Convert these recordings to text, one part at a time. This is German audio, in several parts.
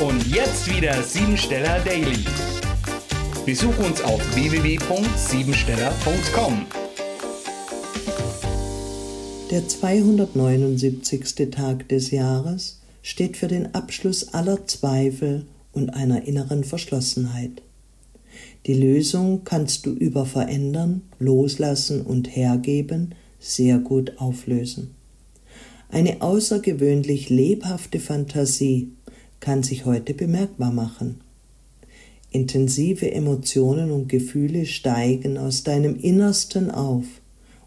Und jetzt wieder Siebensteller Daily. Besuch uns auf www.siebensteller.com. Der 279. Tag des Jahres steht für den Abschluss aller Zweifel und einer inneren Verschlossenheit. Die Lösung kannst du über Verändern, Loslassen und Hergeben sehr gut auflösen. Eine außergewöhnlich lebhafte Fantasie kann sich heute bemerkbar machen. Intensive Emotionen und Gefühle steigen aus deinem Innersten auf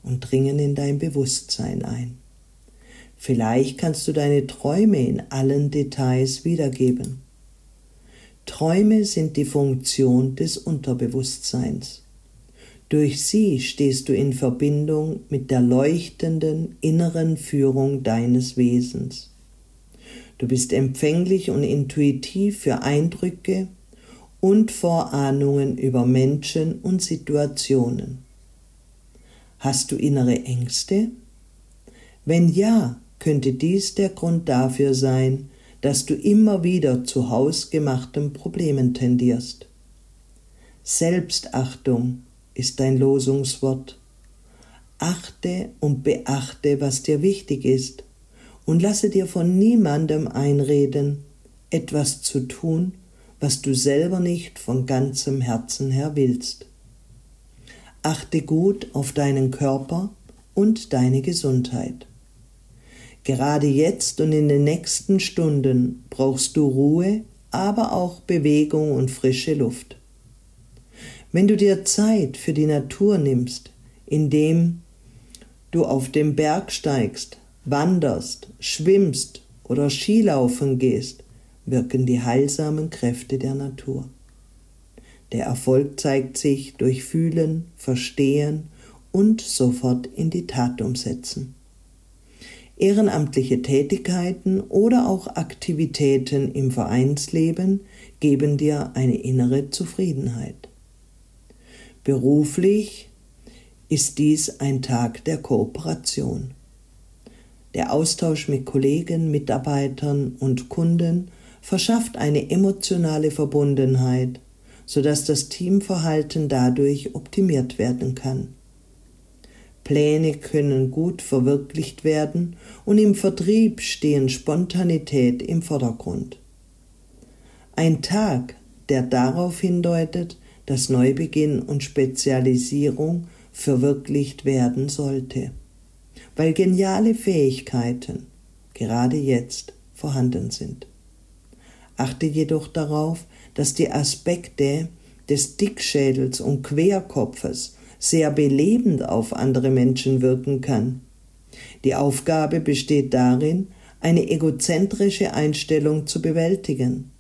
und dringen in dein Bewusstsein ein. Vielleicht kannst du deine Träume in allen Details wiedergeben. Träume sind die Funktion des Unterbewusstseins. Durch sie stehst du in Verbindung mit der leuchtenden inneren Führung deines Wesens. Du bist empfänglich und intuitiv für Eindrücke und Vorahnungen über Menschen und Situationen. Hast du innere Ängste? Wenn ja, könnte dies der Grund dafür sein, dass du immer wieder zu hausgemachten Problemen tendierst. Selbstachtung ist dein Losungswort. Achte und beachte, was dir wichtig ist, und lasse dir von niemandem einreden, etwas zu tun, was du selber nicht von ganzem Herzen her willst. Achte gut auf deinen Körper und deine Gesundheit. Gerade jetzt und in den nächsten Stunden brauchst du Ruhe, aber auch Bewegung und frische Luft. Wenn du dir Zeit für die Natur nimmst, indem du auf den Berg steigst, wanderst, schwimmst oder Skilaufen gehst, wirken die heilsamen Kräfte der Natur. Der Erfolg zeigt sich durch Fühlen, Verstehen und sofort in die Tat umsetzen. Ehrenamtliche Tätigkeiten oder auch Aktivitäten im Vereinsleben geben dir eine innere Zufriedenheit. Beruflich ist dies ein Tag der Kooperation. Der Austausch mit Kollegen, Mitarbeitern und Kunden verschafft eine emotionale Verbundenheit, sodass das Teamverhalten dadurch optimiert werden kann. Pläne können gut verwirklicht werden und im Vertrieb stehen Spontanität im Vordergrund. Ein Tag, der darauf hindeutet, dass Neubeginn und Spezialisierung verwirklicht werden sollte, weil geniale Fähigkeiten gerade jetzt vorhanden sind. Achte jedoch darauf, dass die Aspekte des Dickschädels und Querkopfes sehr belebend auf andere Menschen wirken kann. Die Aufgabe besteht darin, eine egozentrische Einstellung zu bewältigen,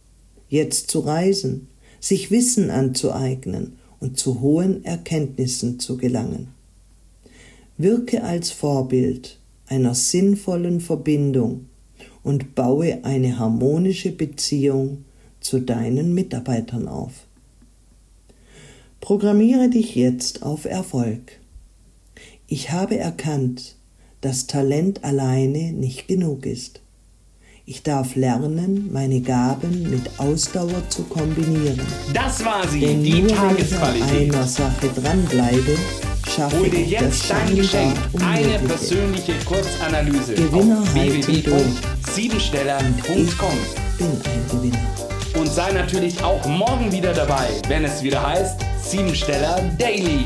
jetzt zu reisen, sich Wissen anzueignen und zu hohen Erkenntnissen zu gelangen. Wirke als Vorbild einer sinnvollen Verbindung und baue eine harmonische Beziehung zu deinen Mitarbeitern auf. Programmiere dich jetzt auf Erfolg. Ich habe erkannt, dass Talent alleine nicht genug ist. Ich darf lernen, meine Gaben mit Ausdauer zu kombinieren. Das war sie, Denn die nur Tagesqualität. Wenn ich an einer Sache dranbleibe, schaffe Hol dir jetzt dein Geschenk, eine persönliche Kurzanalyse Gewinner auf www.siebensteller.com bin ein Gewinner. und sei natürlich auch morgen wieder dabei, wenn es wieder heißt Siebensteller Daily.